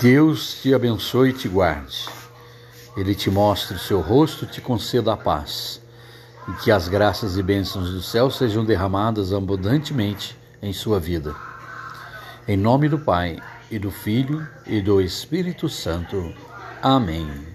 Deus te abençoe e te guarde. Ele te mostre o seu rosto e te conceda a paz. E que as graças e bênçãos do céu sejam derramadas abundantemente em sua vida. Em nome do Pai, e do Filho, e do Espírito Santo. Amém.